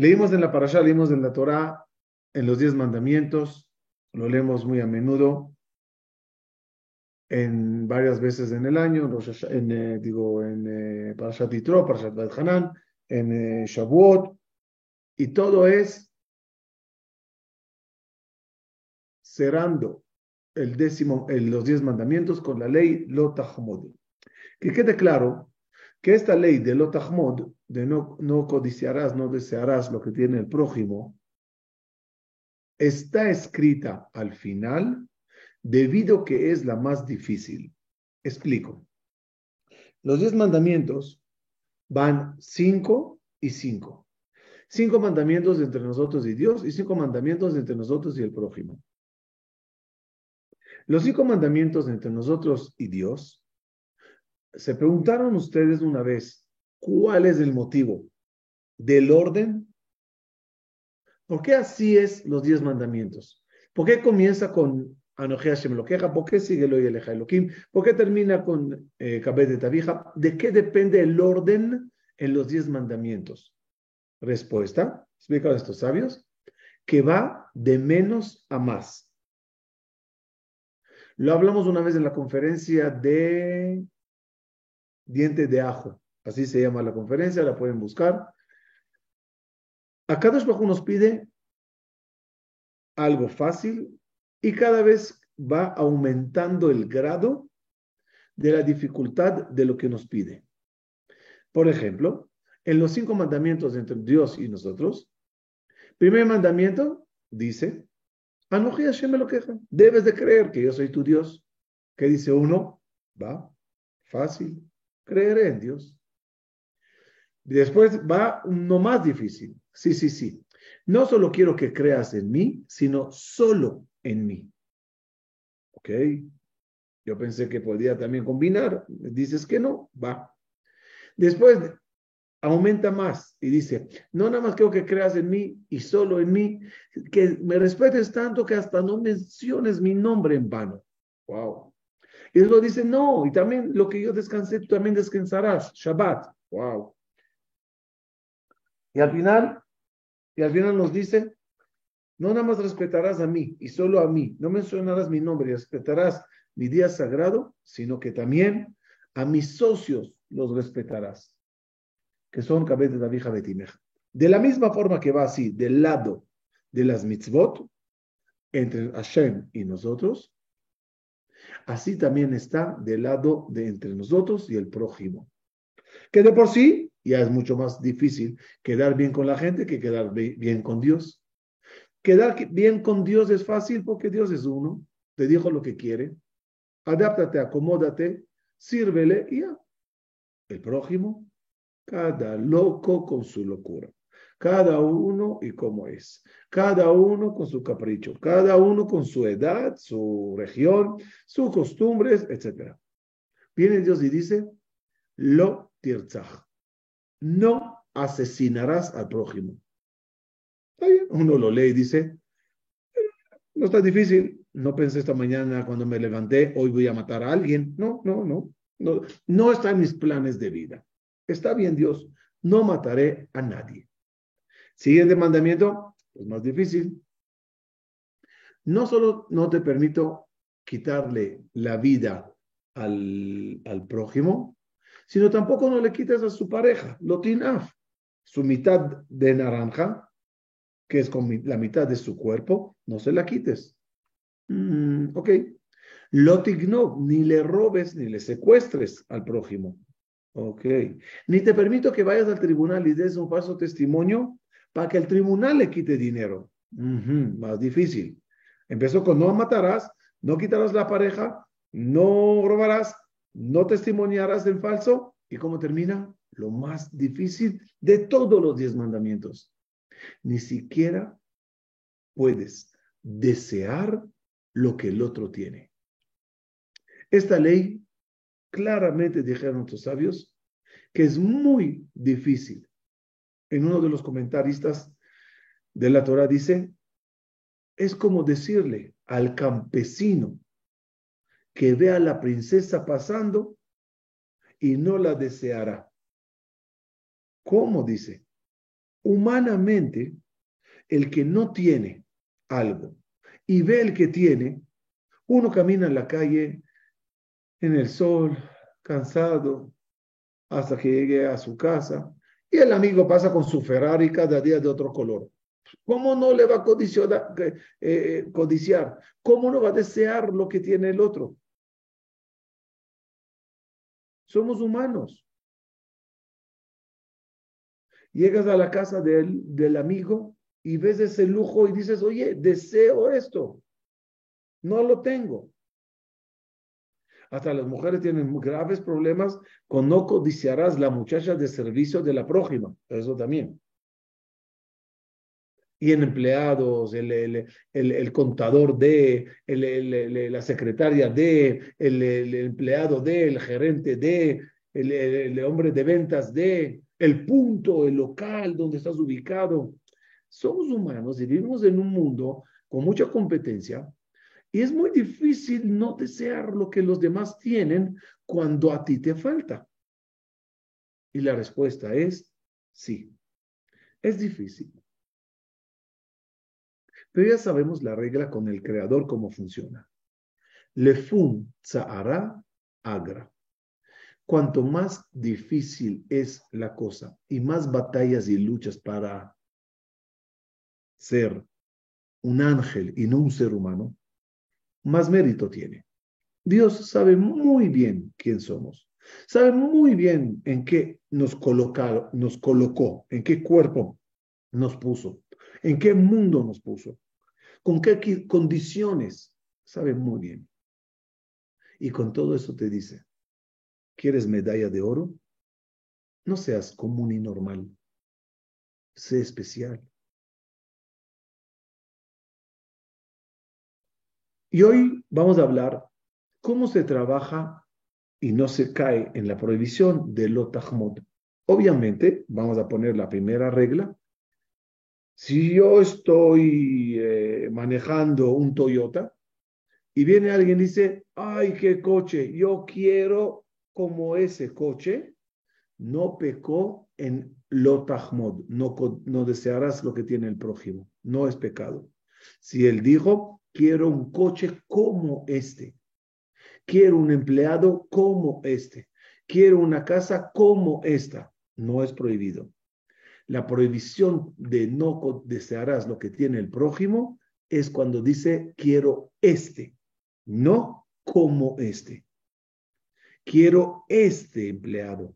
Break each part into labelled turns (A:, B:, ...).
A: Leímos en la parasha, leímos en la Torah, en los diez mandamientos, lo leemos muy a menudo, en varias veces en el año, en, eh, digo, en eh, Parashat Yitro, Parashat Hanan, en eh, Shavuot, y todo es cerrando el décimo, los diez mandamientos con la ley Lotahmod. Que quede claro que esta ley de Lotahmod, de no, no codiciarás, no desearás lo que tiene el prójimo, está escrita al final debido que es la más difícil. Explico. Los diez mandamientos van cinco y cinco. Cinco mandamientos entre nosotros y Dios y cinco mandamientos entre nosotros y el prójimo. Los cinco mandamientos entre nosotros y Dios, se preguntaron ustedes una vez, ¿cuál es el motivo del orden? ¿Por qué así es los diez mandamientos? ¿Por qué comienza con Hashem lo ¿por qué sigue lo y Elohim? ¿Por qué termina con eh, de Tabija? ¿De qué depende el orden en los diez mandamientos? Respuesta, explica a estos sabios, que va de menos a más. Lo hablamos una vez en la conferencia de dientes de ajo, así se llama la conferencia, la pueden buscar. Acá Bajo nos pide algo fácil y cada vez va aumentando el grado de la dificultad de lo que nos pide. Por ejemplo, en los cinco mandamientos entre Dios y nosotros, primer mandamiento dice, me lo queja, debes de creer que yo soy tu Dios. ¿Qué dice uno? Va, fácil, creeré en Dios. Después va uno más difícil. Sí, sí, sí. No solo quiero que creas en mí, sino solo en mí. ¿Ok? Yo pensé que podía también combinar. Dices que no, va. Después aumenta más y dice, no nada más quiero que creas en mí y solo en mí, que me respetes tanto que hasta no menciones mi nombre en vano. Wow. Y luego dice, no, y también lo que yo descansé, tú también descansarás. Shabbat. Wow. Y al final, y al final nos dice, no nada más respetarás a mí y solo a mí, no mencionarás mi nombre y respetarás mi día sagrado, sino que también a mis socios los respetarás, que son cabezas de vieja Betimeja. De la misma forma que va así, del lado de las mitzvot, entre Hashem y nosotros, así también está del lado de entre nosotros y el prójimo. Que de por sí ya es mucho más difícil quedar bien con la gente que quedar bien con Dios. Quedar bien con Dios es fácil porque Dios es uno, te dijo lo que quiere. Adáptate, acomódate, sírvele y ya. El prójimo, cada loco con su locura. Cada uno y cómo es. Cada uno con su capricho. Cada uno con su edad, su región, sus costumbres, etc. Viene Dios y dice, lo tirzach. No asesinarás al prójimo. Uno lo lee y dice, no está difícil, no pensé esta mañana cuando me levanté, hoy voy a matar a alguien. No, no, no, no, no está en mis planes de vida. Está bien Dios, no mataré a nadie. Siguiente mandamiento, es más difícil. No solo no te permito quitarle la vida al, al prójimo, sino tampoco no le quites a su pareja, lotinaf, su mitad de naranja, que es la mitad de su cuerpo, no se la quites. Mm, ok. Lotigno, ni le robes ni le secuestres al prójimo. Ok. Ni te permito que vayas al tribunal y des un falso testimonio para que el tribunal le quite dinero. más difícil. Empezó con no matarás, no quitarás la pareja, no robarás, no testimoniarás en falso. ¿Y cómo termina? Lo más difícil de todos los diez mandamientos ni siquiera puedes desear lo que el otro tiene. Esta ley, claramente dijeron nuestros sabios, que es muy difícil. En uno de los comentaristas de la Torah dice, es como decirle al campesino que ve a la princesa pasando y no la deseará. ¿Cómo dice? humanamente, el que no tiene algo y ve el que tiene, uno camina en la calle en el sol, cansado, hasta que llegue a su casa, y el amigo pasa con su Ferrari cada día de otro color. ¿Cómo no le va a codiciar, eh, codiciar? ¿Cómo no va a desear lo que tiene el otro? Somos humanos. Llegas a la casa del, del amigo y ves ese lujo y dices, oye, deseo esto. No lo tengo. Hasta las mujeres tienen graves problemas con no codiciarás la muchacha de servicio de la prójima. Eso también. Y en empleados, el, el, el, contador de, la secretaria de, el, empleado de, el gerente de, el, hombre de ventas de, el punto, el local donde estás ubicado. Somos humanos y vivimos en un mundo con mucha competencia y es muy difícil no desear lo que los demás tienen cuando a ti te falta. Y la respuesta es sí. Es difícil. Pero ya sabemos la regla con el creador cómo funciona. Lefun tzahara agra. Cuanto más difícil es la cosa y más batallas y luchas para ser un ángel y no un ser humano, más mérito tiene. Dios sabe muy bien quién somos. Sabe muy bien en qué nos, nos colocó, en qué cuerpo nos puso, en qué mundo nos puso, con qué condiciones. Sabe muy bien. Y con todo eso te dice, ¿quieres medalla de oro? No seas común y normal. Sé especial. Y hoy vamos a hablar cómo se trabaja y no se cae en la prohibición de lo Obviamente, vamos a poner la primera regla. Si yo estoy eh, manejando un Toyota y viene alguien y dice, ay, qué coche, yo quiero como ese coche, no pecó en lo no, no desearás lo que tiene el prójimo, no es pecado. Si él dijo, Quiero un coche como este. Quiero un empleado como este. Quiero una casa como esta. No es prohibido. La prohibición de no desearás lo que tiene el prójimo es cuando dice quiero este, no como este. Quiero este empleado.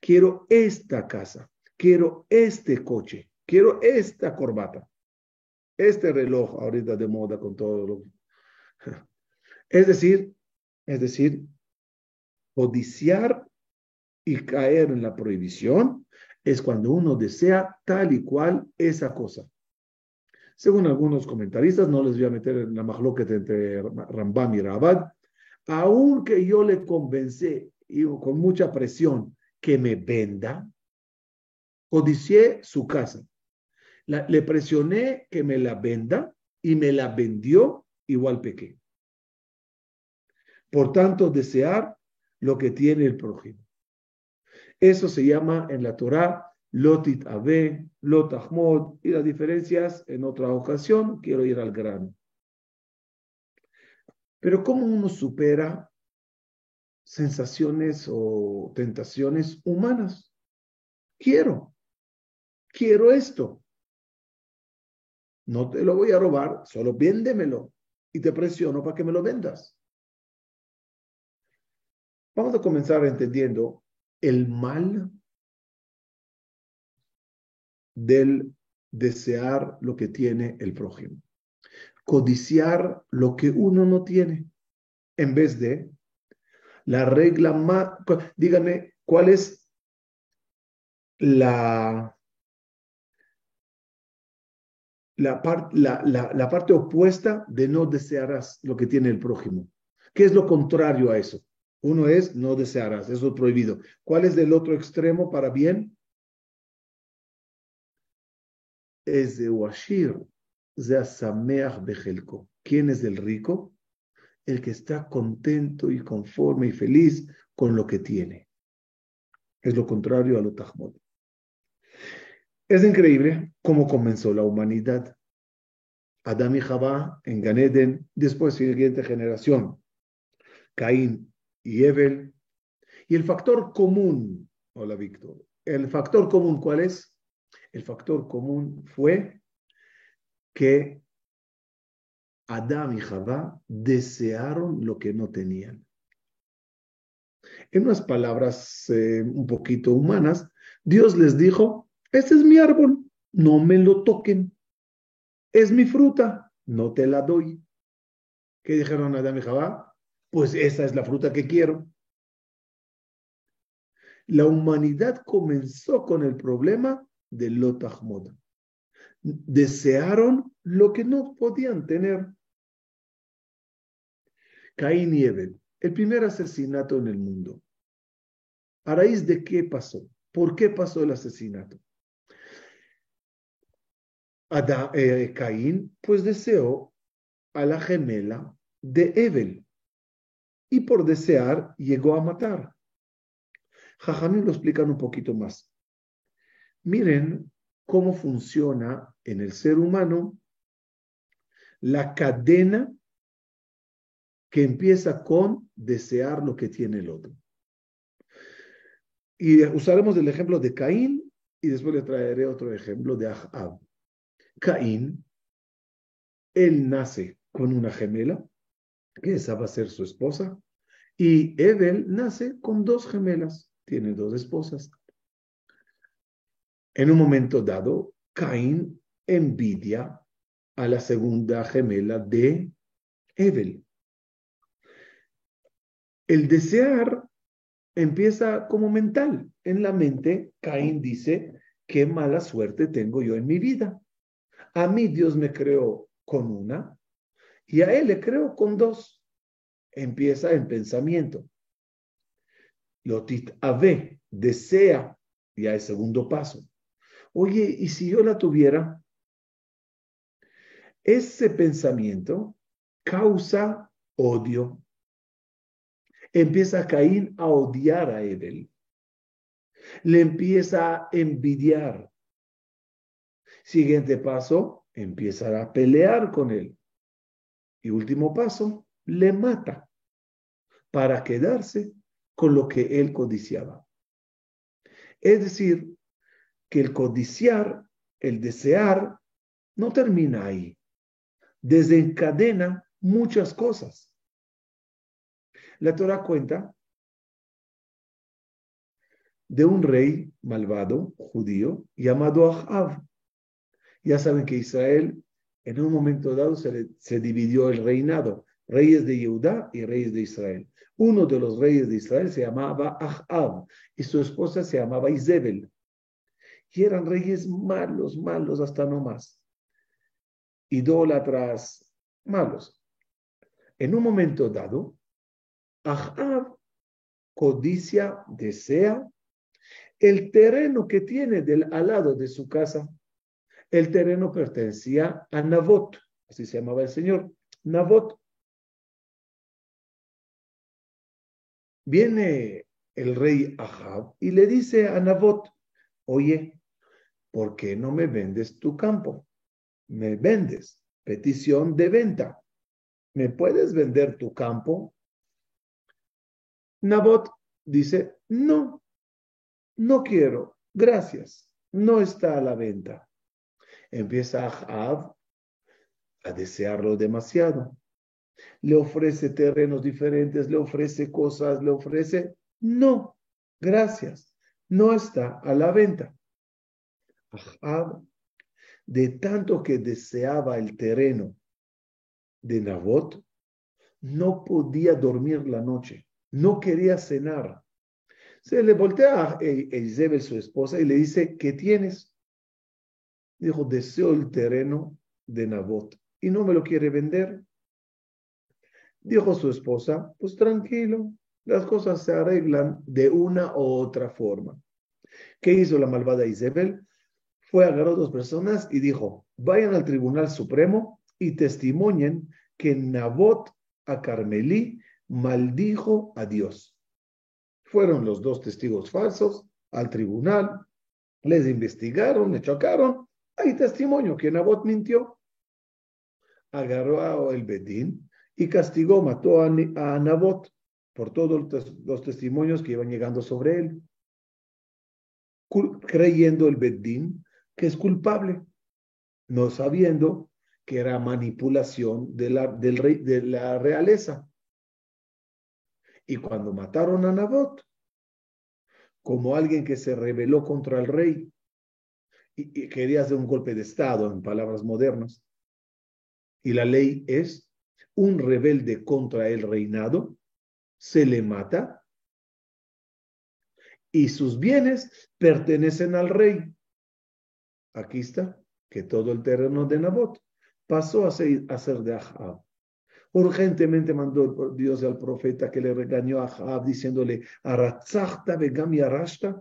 A: Quiero esta casa. Quiero este coche. Quiero esta corbata este reloj ahorita de moda con todo lo Es decir, es decir, codiciar y caer en la prohibición es cuando uno desea tal y cual esa cosa. Según algunos comentaristas, no les voy a meter en la majloqueta entre Rambam y Rabad, aunque yo le convencé y con mucha presión que me venda, codicié su casa le presioné que me la venda y me la vendió, igual pequé. Por tanto, desear lo que tiene el prójimo. Eso se llama en la Torah Lotit Ave, Lot Ahmod, y las diferencias en otra ocasión, quiero ir al grano. Pero ¿cómo uno supera sensaciones o tentaciones humanas? Quiero, quiero esto. No te lo voy a robar, solo véndemelo y te presiono para que me lo vendas. Vamos a comenzar entendiendo el mal del desear lo que tiene el prójimo. Codiciar lo que uno no tiene. En vez de la regla más, díganme, ¿cuál es la la, la, parte opuesta de no desearás lo que tiene el prójimo. ¿Qué es lo contrario a eso? Uno es no desearás, eso es prohibido. ¿Cuál es del otro extremo para bien? Es de Washir, Bejelko. ¿Quién es el rico? El que está contento y conforme y feliz con lo que tiene. Es lo contrario a lo Tahmud. Es increíble cómo comenzó la humanidad. Adán y Jabá en Ganeden, después siguiente generación, Caín y Evel. Y el factor común, hola Víctor, el factor común, ¿cuál es? El factor común fue que Adán y Jabá desearon lo que no tenían. En unas palabras eh, un poquito humanas, Dios les dijo, ese es mi árbol, no me lo toquen. Es mi fruta, no te la doy. ¿Qué dijeron Adán y Jabá? Pues esa es la fruta que quiero. La humanidad comenzó con el problema de Lotahmod. Desearon lo que no podían tener. Caín y Ebel, el primer asesinato en el mundo. ¿A raíz de qué pasó? ¿Por qué pasó el asesinato? Eh, Caín pues deseó a la gemela de Ebel y por desear llegó a matar. Jajamín lo explican un poquito más. Miren cómo funciona en el ser humano la cadena que empieza con desear lo que tiene el otro. Y usaremos el ejemplo de Caín y después le traeré otro ejemplo de Ahab. Caín, él nace con una gemela, que esa va a ser su esposa, y Evel nace con dos gemelas, tiene dos esposas. En un momento dado, Caín envidia a la segunda gemela de Evel. El desear empieza como mental. En la mente, Caín dice, qué mala suerte tengo yo en mi vida. A mí Dios me creó con una y a él le creó con dos. Empieza en pensamiento. Lotit ave, desea, ya es segundo paso. Oye, ¿y si yo la tuviera? Ese pensamiento causa odio. Empieza Caín a odiar a Ebel. Le empieza a envidiar. Siguiente paso, empieza a pelear con él. Y último paso, le mata para quedarse con lo que él codiciaba. Es decir, que el codiciar, el desear, no termina ahí. Desencadena muchas cosas. La Torah cuenta de un rey malvado judío llamado Ahab. Ya saben que Israel en un momento dado se, dividió el reinado, reyes de Judá y reyes de Israel. Uno de los reyes de Israel se llamaba Ahab y su esposa se llamaba Isabel y eran reyes malos, malos hasta no más. Idólatras, malos. En un momento dado, Ahab codicia, desea el terreno que tiene del, al lado de su casa. El terreno pertenecía a Nabot, así se llamaba el señor, Nabot. Viene el rey Ahab y le dice a Nabot, oye, ¿por qué no me vendes tu campo? Me vendes, petición de venta. ¿Me puedes vender tu campo? Nabot dice, no, no quiero, gracias, no está a la venta. Empieza Ahab a desearlo demasiado. Le ofrece terrenos diferentes, le ofrece cosas, le ofrece, no, gracias, no está a la venta. Ahab, de tanto que deseaba el terreno de Nabot, no podía dormir la noche, no quería cenar. Se le voltea a Isabel, su esposa, y le dice, ¿qué tienes? Dijo, deseo el terreno de Nabot y no me lo quiere vender. Dijo su esposa, pues tranquilo, las cosas se arreglan de una u otra forma. ¿Qué hizo la malvada Isabel? fue a agarrar a dos personas y dijo, vayan al Tribunal Supremo y testimonien que Nabot a Carmelí maldijo a Dios. Fueron los dos testigos falsos al tribunal Les investigaron, le chocaron. Hay testimonio que Nabot mintió. Agarró a el Bedín y castigó, mató a, a por todos los testimonios que iban llegando sobre él, creyendo el Bedín que es culpable, no sabiendo que era manipulación de la, del rey, de la realeza. Y cuando mataron a Nabot, como alguien que se rebeló contra el rey y, quería hacer un golpe de Estado, en palabras modernas, y la ley es un rebelde contra el reinado, se le mata y sus bienes pertenecen al rey. Aquí está, que todo el terreno de Nabot pasó a ser, a ser de Ahab. Urgentemente mandó Dios al profeta que le regañó a Ahab diciéndole, Aratzachta begam arashta,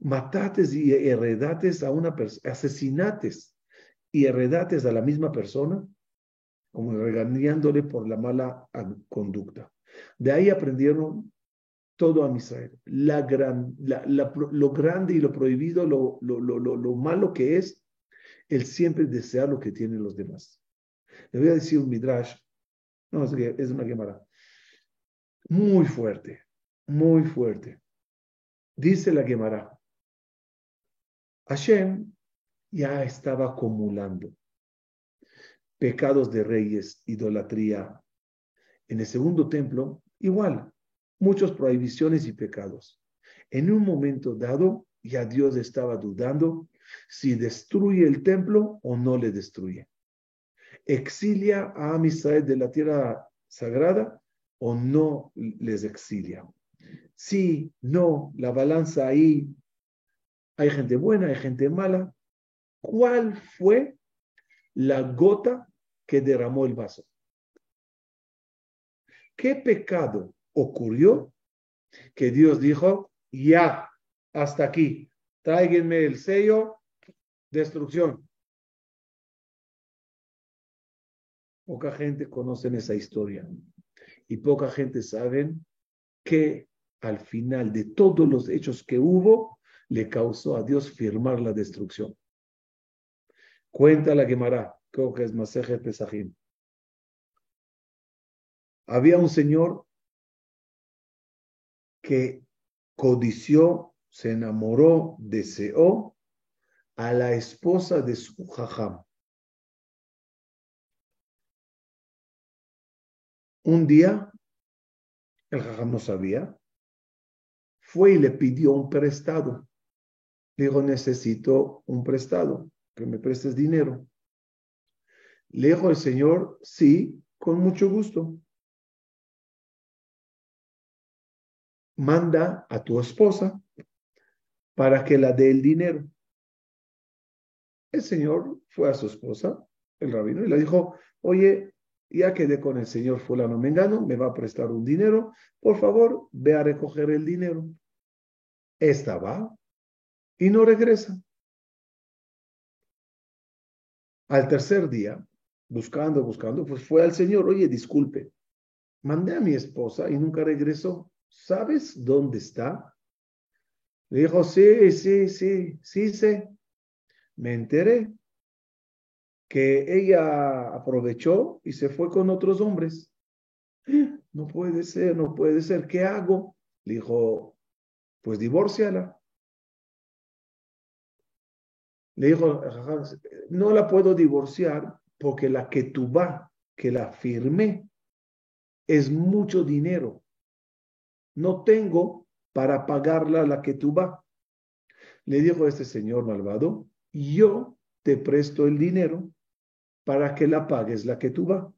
A: matates y heredates a una persona, asesinates y heredates a la misma persona, como regañándole por la mala conducta. De ahí aprendieron todo a Israel. Lo grande y lo prohibido, lo, lo, lo, lo, malo que es el siempre desear lo que tienen los demás. Le voy a decir un midrash, no, es, es una quemada, muy fuerte, muy fuerte. Dice la Gemara, Hashem ya estaba acumulando pecados de reyes, idolatría. En el segundo templo, igual, muchas prohibiciones y pecados. En un momento dado, ya Dios estaba dudando si destruye el templo o no le destruye. Exilia a Amisrael de la tierra sagrada o no les exilia. Si no, la balanza ahí, hay gente buena, hay gente mala. ¿Cuál fue la gota que derramó el vaso? ¿Qué pecado ocurrió? Que Dios dijo, ya, hasta aquí, tráiganme el sello, destrucción. Poca gente conoce esa historia y poca gente sabe que al final de todos los hechos que hubo, le causó a Dios firmar la destrucción. Cuenta la Gemara, que es Maseje Pesajim. Había un señor que codició, se enamoró, deseó a la esposa de su jajam. Un día, el jajam no sabía, fue y le pidió un prestado. Dijo, necesito un prestado, que me prestes dinero. Le dijo el Señor, sí, con mucho gusto. Manda a tu esposa para que la dé el dinero. El Señor fue a su esposa, el rabino, y le dijo, oye, ya quedé con el señor fulano Mengano, me va a prestar un dinero, por favor, ve a recoger el dinero. Esta va y no regresa. Al tercer día, buscando, buscando, pues fue al Señor, oye, disculpe, mandé a mi esposa y nunca regresó. ¿Sabes dónde está? Le dijo, sí, sí, sí, sí sé. Me enteré que ella aprovechó y se fue con otros hombres. No puede ser, no puede ser. ¿Qué hago? Le dijo, pues divórciala. Le dijo, no la puedo divorciar porque la que tú va, que la firmé, es mucho dinero. No tengo para pagarla la que tú va. Le dijo este señor malvado, yo te presto el dinero para que la pagues la que tú va.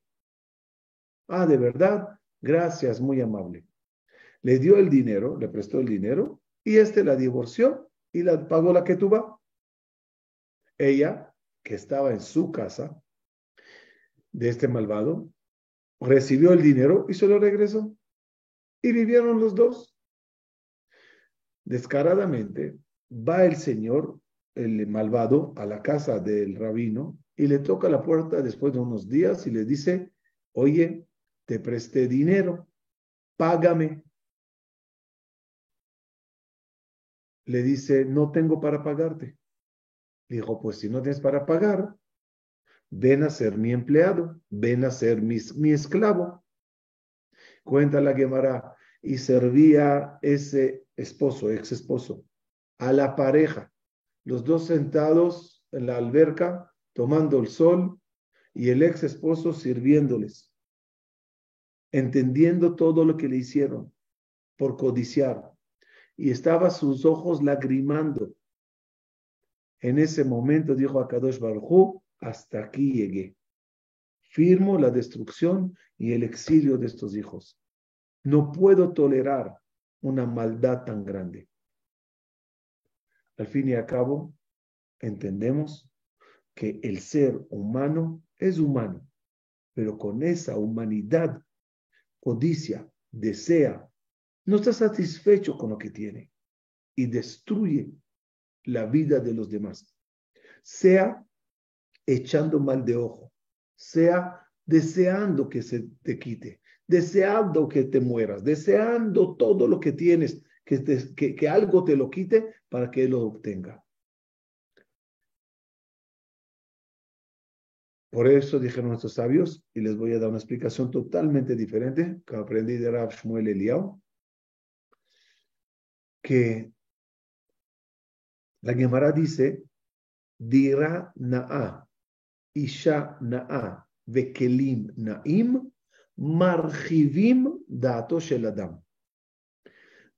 A: Ah, de verdad, gracias, muy amable. Le dio el dinero, le prestó el dinero y este la divorció y la pagó la que tú va. Ella, que estaba en su casa de este malvado, recibió el dinero y se lo regresó. Y vivieron los dos. Descaradamente va el señor, el malvado, a la casa del rabino y le toca la puerta después de unos días y le dice, oye, te presté dinero, págame. le dice, no tengo para pagarte. Dijo, pues si no tienes para pagar, ven a ser mi empleado, ven a ser mi, esclavo. Cuenta la Gemara, y servía ese esposo, ex esposo, a la pareja, los dos sentados en la alberca, tomando el sol, y el ex esposo sirviéndoles, entendiendo todo lo que le hicieron por codiciar. Y estaba sus ojos lagrimando. En ese momento dijo a Kadosh Baruj hasta aquí llegué. Firmo la destrucción y el exilio de estos hijos. No puedo tolerar una maldad tan grande. Al fin y al cabo, entendemos que el ser humano es humano, pero con esa humanidad, codicia, desea, no está satisfecho con lo que tiene y destruye la vida de los demás, sea echando mal de ojo, sea deseando que se te quite, deseando que te mueras, deseando todo lo que tienes, que, que, algo te lo quite para que lo obtenga. Por eso dijeron nuestros sabios, y les voy a dar una explicación totalmente diferente que aprendí de Rav Shmuel Eliyahu, que la Gemara dice, Dira na'a, Isha na'a, Vekelim na'im, Marjivim dato sheladam.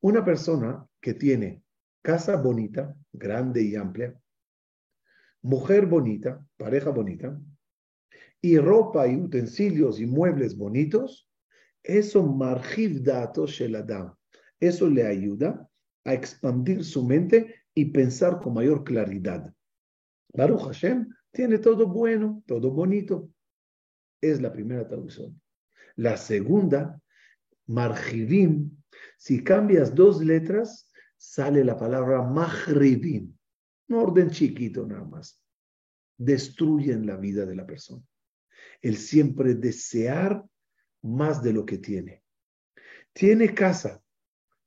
A: Una persona que tiene casa bonita, grande y amplia, mujer bonita, pareja bonita, y ropa y utensilios y muebles bonitos, eso marjiv dato sheladam. Eso le ayuda a expandir su mente y pensar con mayor claridad. Baruch Hashem tiene todo bueno, todo bonito. Es la primera traducción. La segunda, marjivim, si cambias dos letras, sale la palabra mahribim. Un orden chiquito nada más. Destruyen la vida de la persona. El siempre desear más de lo que tiene. Tiene casa,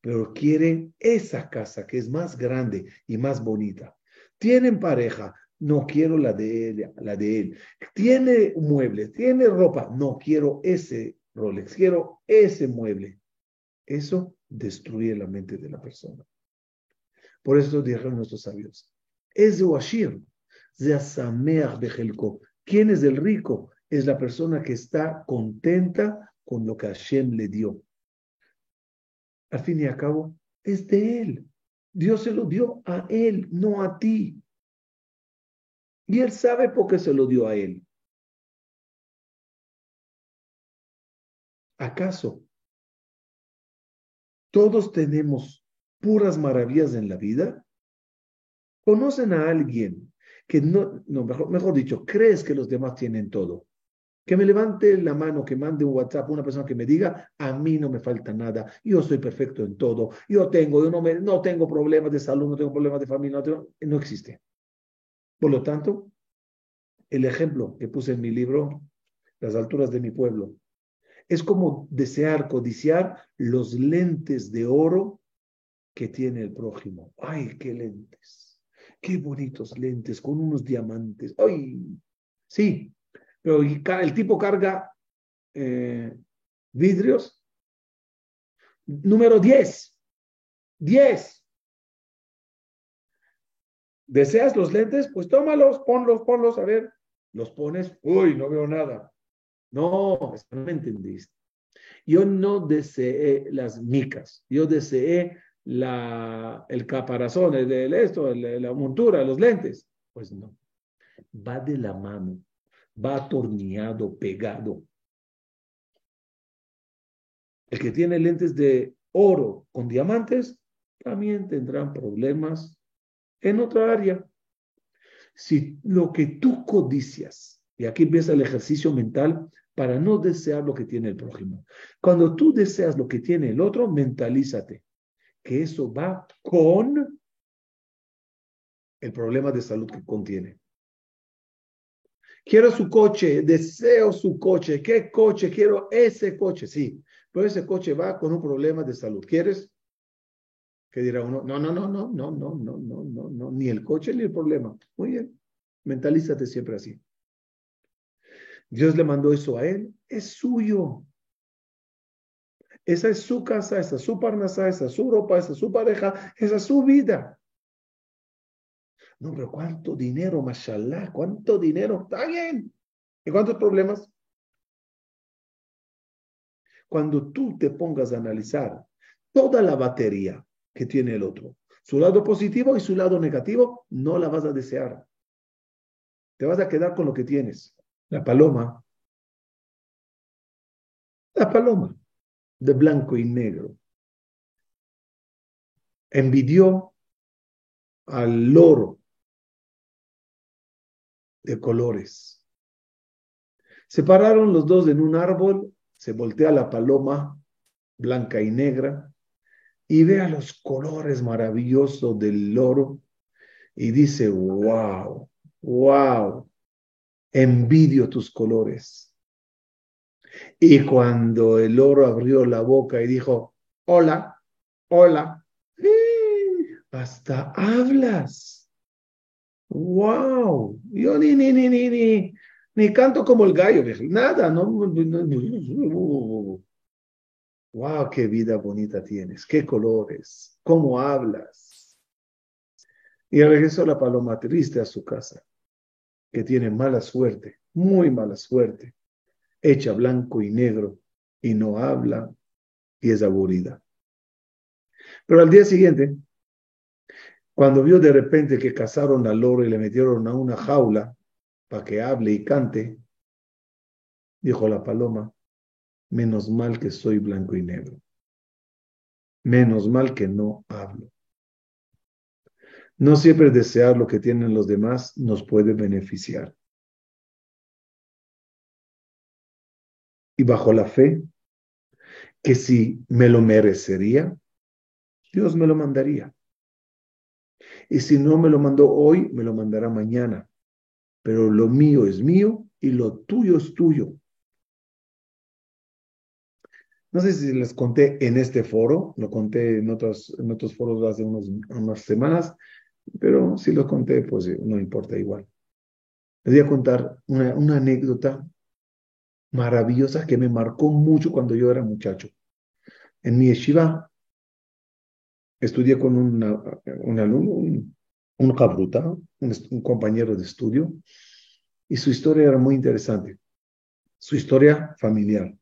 A: pero quiere esa casa que es más grande y más bonita. Tienen pareja, no quiero la de él, la de él. Tiene muebles, tiene ropa, no quiero ese Rolex, quiero ese mueble. Eso destruye la mente de la persona. Por eso dijeron nuestros sabios, es Washir, ¿Quién es el rico? Es la persona que está contenta con lo que Hashem le dio. Al fin y al cabo, es de él. Dios se lo dio a él, no a ti. Y él sabe por qué se lo dio a él. ¿Acaso todos tenemos puras maravillas en la vida? ¿Conocen a alguien que no, no mejor, mejor dicho, crees que los demás tienen todo? Que me levante la mano, que mande un WhatsApp una persona que me diga, a mí no me falta nada, yo soy perfecto en todo, yo tengo, yo no, me, no tengo problemas de salud, no tengo problemas de familia, no, no existe. Por lo tanto, el ejemplo que puse en mi libro, Las alturas de mi pueblo, es como desear, codiciar los lentes de oro que tiene el prójimo. ¡Ay, qué lentes! ¡Qué bonitos lentes con unos diamantes! ¡Ay! Sí, pero el tipo carga eh, vidrios. Número 10. 10. ¿Deseas los lentes? Pues tómalos, ponlos, ponlos, a ver. Los pones, uy, no veo nada. No, no me entendiste. Yo no deseé las micas, yo deseé la, el caparazón, el, esto, la montura, los lentes. Pues no, va de la mano, va atornillado, pegado. El que tiene lentes de oro con diamantes también tendrán problemas en otra área. Si lo que tú codicias, y aquí empieza el ejercicio mental, para no desear lo que tiene el prójimo. Cuando tú deseas lo que tiene el otro, mentalízate que eso va con el problema de salud que contiene. Quiero su coche, deseo su coche. ¿Qué coche? Quiero ese coche, sí. Pero ese coche va con un problema de salud. ¿Quieres? Que dirá uno, no, no, no, no, no, no, no, no, no, no, ni el coche ni el problema. Muy bien, mentalízate siempre así. Dios le mandó eso a él, es suyo. Esa es su casa, esa es su parnasa, esa es su ropa, esa es su pareja, esa es su vida. No, pero ¿cuánto dinero, mashallah? ¿Cuánto dinero? Está bien. ¿Y cuántos problemas? Cuando tú te pongas a analizar toda la batería que tiene el otro, su lado positivo y su lado negativo, no la vas a desear. Te vas a quedar con lo que tienes. La paloma. La paloma de blanco y negro. Envidió al loro de colores. Se pararon los dos en un árbol, se voltea la paloma blanca y negra y ve a los colores maravillosos del loro y dice, wow, wow, envidio tus colores. Y cuando el loro abrió la boca y dijo, hola, hola, hasta hablas. ¡Wow! Yo ni, ni, ni, ni, ni, canto como el gallo, nada, no. ¡Wow! ¡Qué vida bonita tienes! ¡Qué colores! ¿Cómo hablas? Y regresó la paloma triste a su casa, que tiene mala suerte, muy mala suerte hecha blanco y negro y no habla y es aburrida. Pero al día siguiente, cuando vio de repente que cazaron al loro y le metieron a una jaula para que hable y cante, dijo la paloma, menos mal que soy blanco y negro. Menos mal que no hablo. No siempre desear lo que tienen los demás nos puede beneficiar. y bajo la fe que si me lo merecería, Dios me lo mandaría. Y si no me lo mandó hoy, me lo mandará mañana. Pero lo mío es mío y lo tuyo es tuyo. No sé si les conté en este foro, lo conté en otros, en otros foros hace unos, unas semanas, pero si lo conté, pues no importa igual. Les voy a contar una, una anécdota maravillosa que me marcó mucho cuando yo era muchacho. En mi yeshiva estudié con un alumno, un, un un, compañero de estudio, y su historia era muy interesante. Su historia familiar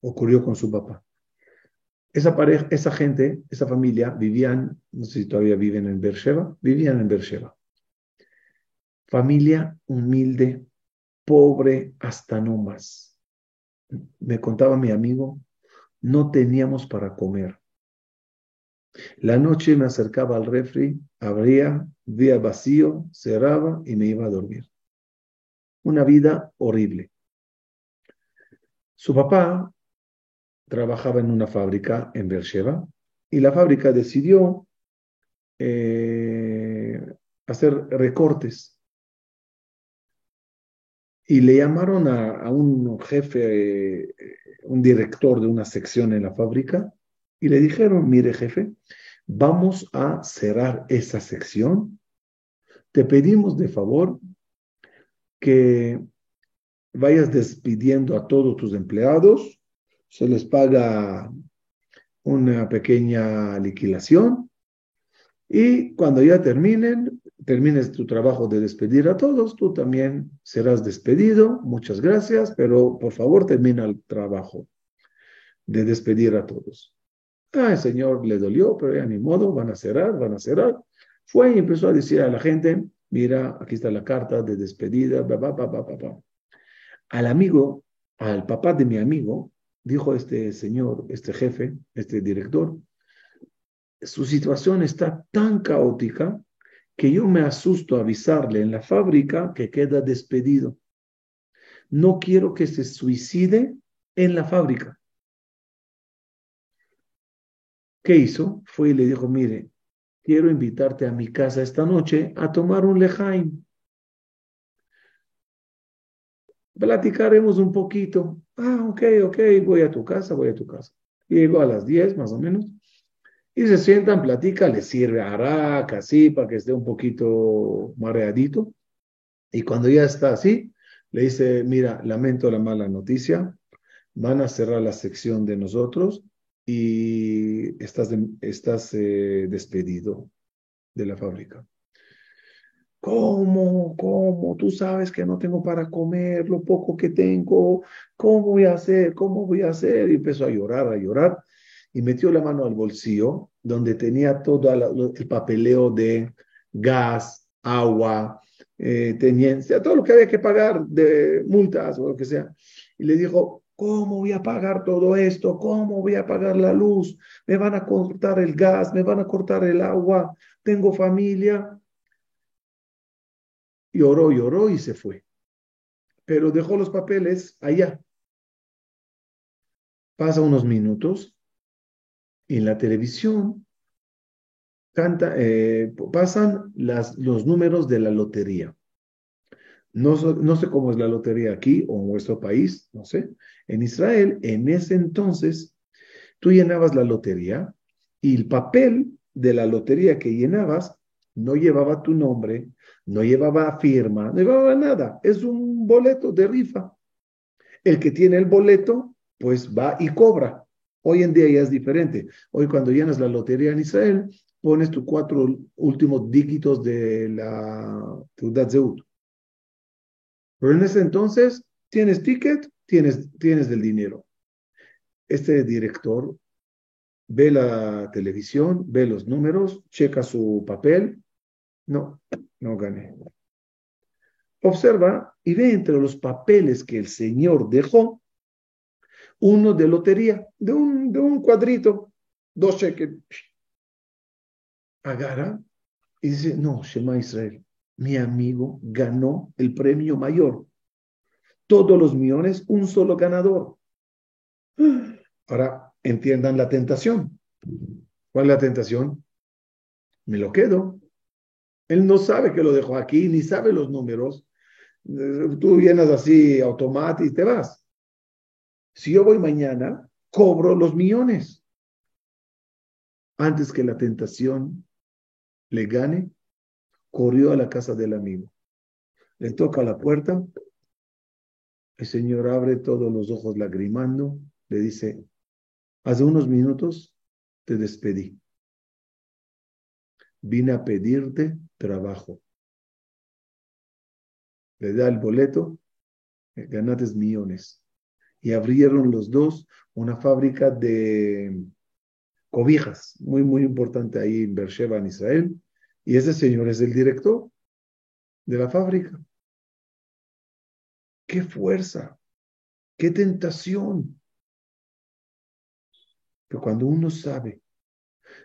A: ocurrió con su papá. Esa pareja, esa gente, esa familia vivían, no sé si todavía viven en Beersheba, vivían en Beersheba. Familia humilde, pobre hasta no más me contaba mi amigo, no teníamos para comer. La noche me acercaba al refri, abría, veía vacío, cerraba y me iba a dormir. Una vida horrible. Su papá trabajaba en una fábrica en Beersheba y la fábrica decidió eh, hacer recortes y le llamaron a, un jefe, eh, un director de una sección en la fábrica, y le dijeron, mire jefe, vamos a cerrar esa sección. Te pedimos de favor que vayas despidiendo a todos tus empleados, se les paga una pequeña liquidación y cuando ya terminen, termines tu trabajo de despedir a todos, tú también serás despedido. Muchas gracias, pero por favor termina el trabajo de despedir a todos. Ah, el señor le dolió, pero ya ni modo, van a cerrar, van a cerrar. Fue y empezó a decir a la gente, mira, aquí está la carta de despedida, Al amigo, al papá de mi amigo, dijo este señor, este jefe, este director, su situación está tan caótica que yo me asusto a avisarle en la fábrica que queda despedido. No quiero que se suicide en la fábrica. ¿Qué hizo? Fue y le dijo, mire, quiero invitarte a mi casa esta noche a tomar un lejaim. Platicaremos un poquito. Ah, ok, ok, voy a tu casa, voy a tu casa. Llegó a las 10 más o menos Y se sientan, platican, le sirve araca, así, para que esté un poquito mareadito. Y cuando ya está así, le dice, mira, lamento la mala noticia, van a cerrar la sección de nosotros y estás, estás eh, despedido de la fábrica. ¿Cómo? ¿Cómo? Tú sabes que no tengo para comer, lo poco que tengo, ¿cómo voy a hacer? ¿Cómo voy a hacer? Y empezó a llorar, a llorar, y metió la mano al bolsillo, donde tenía todo el papeleo de gas, agua, eh, todo lo que había que pagar de multas o lo que sea. Y le dijo, ¿cómo voy a pagar todo esto? ¿Cómo voy a pagar la luz? Me van a cortar el gas, me van a cortar el agua, tengo familia. Lloró, lloró y se fue. Pero dejó los papeles allá. Pasa unos minutos y en la televisión canta, eh, pasan los números de la lotería. No, no, sé cómo es la lotería aquí o en nuestro país, no sé. En Israel, en ese entonces, tú llenabas la lotería y el papel de la lotería que llenabas no llevaba tu nombre, no llevaba firma, no llevaba nada. Es un boleto de rifa. El que tiene el boleto, pues va y cobra. Hoy en día ya es diferente. Hoy cuando llenas la lotería en Israel, pones tus cuatro últimos dígitos de la Teudat Zeut. Pero en ese entonces, tienes ticket, tienes, tienes el dinero. Este director ve la televisión, ve los números, checa su papel. No, no gané. Observa y ve entre los papeles que el Señor dejó uno de lotería, de un, de un cuadrito, dos cheques agarra y dice, no, Shema Israel, mi amigo ganó el premio mayor. Todos los millones, un solo ganador. Ahora entiendan la tentación. ¿Cuál es la tentación? Me lo quedo. Él no sabe que lo dejó aquí, ni sabe los números. Tú vienes así automático y te vas. Si yo voy mañana, cobro los millones. Antes que la tentación le gane, corrió a la casa del amigo. Le toca la puerta, el señor abre todos los ojos lagrimando, le dice, hace unos minutos te despedí. Vine a pedirte trabajo. Le da el boleto, ganates millones. Y abrieron los dos una fábrica de cobijas, muy, muy importante ahí en Beersheba, en Israel, y ese señor es el director de la fábrica. ¡Qué fuerza! ¡Qué tentación! Pero cuando uno sabe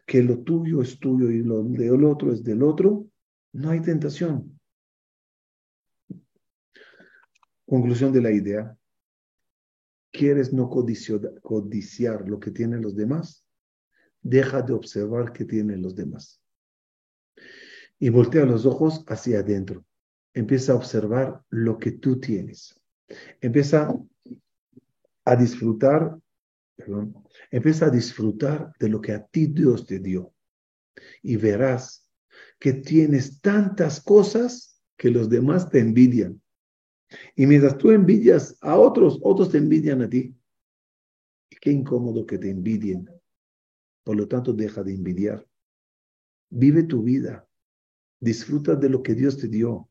A: que lo tuyo es tuyo y lo del otro es del otro, no hay tentación. Conclusión de la idea. ¿Quieres no codiciar lo que tienen los demás? deja de observar qué tienen los demás. Y voltea los ojos hacia adentro. Empieza a observar lo que tú tienes. Empieza a disfrutar, perdón, empieza a disfrutar de lo que a ti Dios te dio. Y verás que tienes tantas cosas que los demás te envidian. Y mientras tú envidias a otros, otros te envidian a ti. Y qué incómodo que te envidien por lo tanto, deja de envidiar. Vive tu vida. Disfruta de lo que Dios te dio.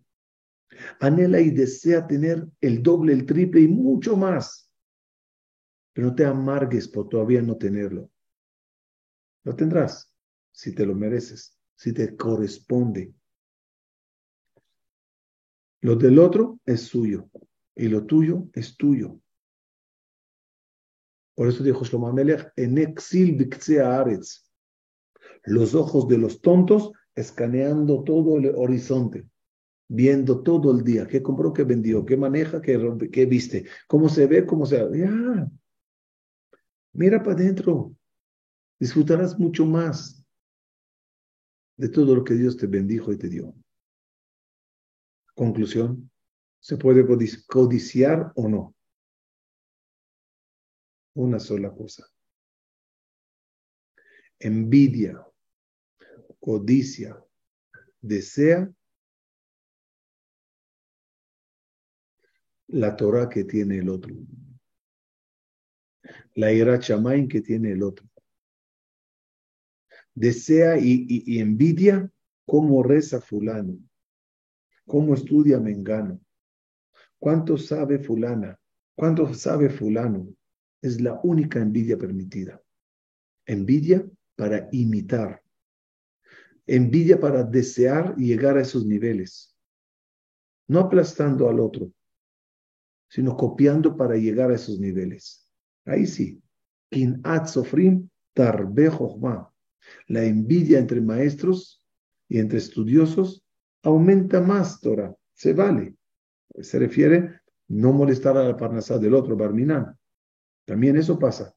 A: Anhela y desea tener el doble, el triple y mucho más. Pero no te amargues por todavía no tenerlo. Lo tendrás si te lo mereces, si te corresponde. Lo del otro es suyo y lo tuyo es tuyo. Por eso dijo Shlomo en exil. Los ojos de los tontos escaneando todo el horizonte, viendo todo el día, qué compró, qué vendió, qué maneja, qué, rompe, qué viste, cómo se ve, cómo se... Ya, mira para adentro, disfrutarás mucho más de todo lo que Dios te bendijo y te dio. Conclusión, ¿se puede codiciar o no? una sola cosa. envidia, codicia, desea la Torah que tiene el otro, la ira chamain que tiene el otro. Desea y, envidia cómo reza fulano, cómo estudia mengano, cuánto sabe fulana, cuánto sabe fulano. Es la única envidia permitida. Envidia para imitar. Envidia para desear y llegar a esos niveles. No aplastando al otro, sino copiando para llegar a esos niveles. Ahí sí. La envidia entre maestros y entre estudiosos aumenta más Torah. Se vale. Se refiere no molestar a la parnasá del otro, Barminan. También eso pasa.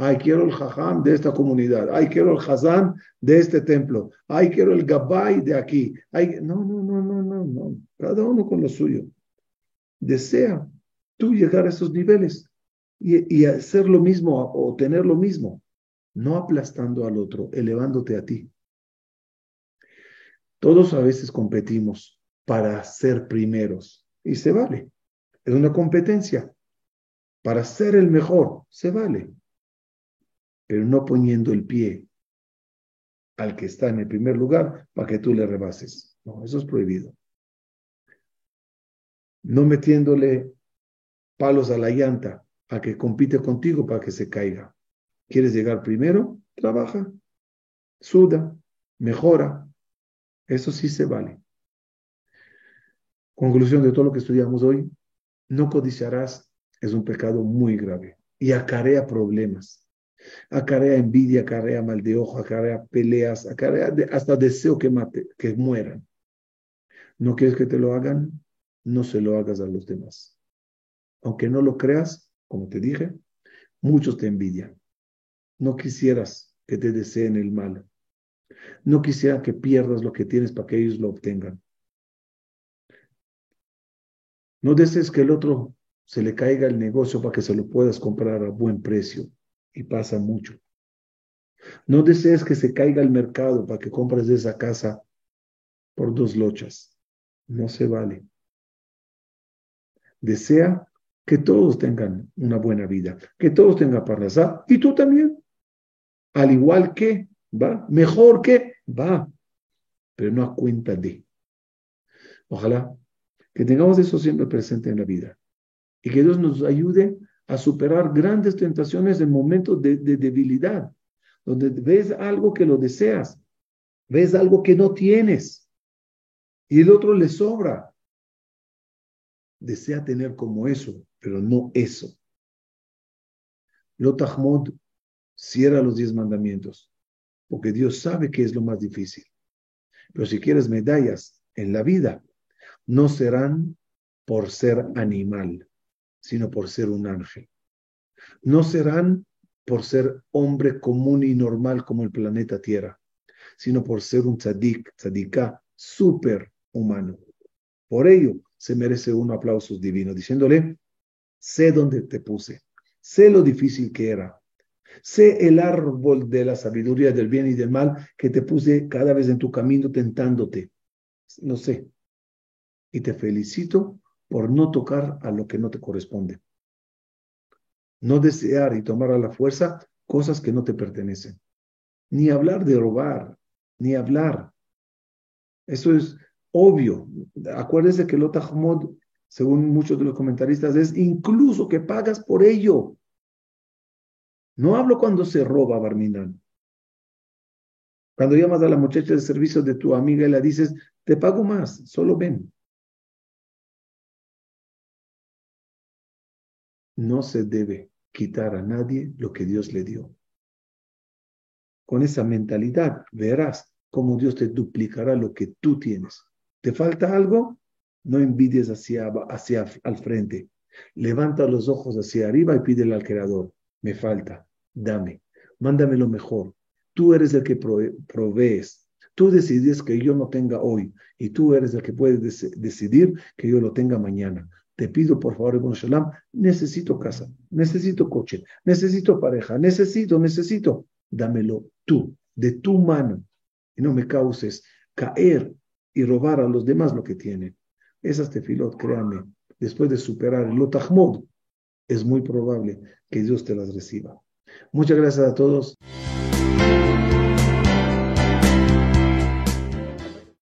A: Ay, quiero el jajam de esta comunidad. Ay, quiero el hazán de este templo. Ay, quiero el gabay de aquí. Ay, no, no, no, no, no, no. Cada uno con lo suyo desea tú llegar a esos niveles y, hacer lo mismo o tener lo mismo, no aplastando al otro, elevándote a ti. Todos a veces competimos para ser primeros y se vale. Es una competencia. Para ser el mejor, se vale. Pero no poniendo el pie al que está en el primer lugar para que tú le rebases. No, eso es prohibido no metiéndole palos a la llanta a que compite contigo para que se caiga. ¿Quieres llegar primero? Trabaja, suda, mejora. Eso sí se vale. Conclusión de todo lo que estudiamos hoy, no codiciarás es un pecado muy grave y acarea problemas. Acarea envidia, acarea mal de ojo, acarea peleas, acarea hasta deseo que, mate, que mueran. ¿No quieres que te lo hagan? no se lo hagas a los demás. Aunque no lo creas, como te dije, muchos te envidian. No quisieras que te deseen el mal. No quisiera que pierdas lo que tienes para que ellos lo obtengan. No desees que el otro se le caiga el negocio para que se lo puedas comprar a buen precio. Y pasa mucho. No desees que se caiga el mercado para que compres esa casa por dos lochas. No se vale desea que todos tengan una buena vida, que todos tengan parnasá, y tú también. Al igual que, va, mejor que, va, pero no a cuenta de. Ojalá que tengamos eso siempre presente en la vida y que Dios nos ayude a superar grandes tentaciones en momentos de, de debilidad, donde ves algo que lo deseas, ves algo que no tienes y el otro le sobra desea tener como eso, pero no eso. Lotahmod cierra los diez mandamientos, porque Dios sabe que es lo más difícil. Pero si quieres medallas en la vida, no serán por ser animal, sino por ser un ángel. No serán por ser hombre común y normal como el planeta Tierra, sino por ser un tzadik, tzadika, super humano. Por ello, se merece un aplauso divino, diciéndole, sé dónde te puse, sé lo difícil que era, sé el árbol de la sabiduría del bien y del mal que te puse cada vez en tu camino tentándote, lo sé. Y te felicito por no tocar a lo que no te corresponde. No desear y tomar a la fuerza cosas que no te pertenecen. Ni hablar de robar, ni hablar. Eso es obvio. Acuérdense que el Tahmud, según muchos de los comentaristas, es incluso que pagas por ello. No hablo cuando se roba, Barminan. Cuando llamas a la muchacha de servicio de tu amiga y le dices, te pago más, solo ven. No se debe quitar a nadie lo que Dios le dio. Con esa mentalidad verás cómo Dios te duplicará lo que tú tienes. ¿Te falta algo? No envidies hacia, hacia al frente. Levanta los ojos hacia arriba y pídele al Creador. Me falta, dame, mándame lo mejor. Tú eres el que provees. Tú decides que yo no tenga hoy y tú eres el que puede decidir que yo lo tenga mañana. Te pido, por favor, Ibn Shalom, necesito casa, necesito coche, necesito pareja, necesito, necesito. dámelo tú, de tu mano, y no me causes caer y robar a los demás lo que tienen. Esas tefilot, créanme, después de superar el lotahmod, es muy probable que Dios te las reciba. Muchas gracias a todos.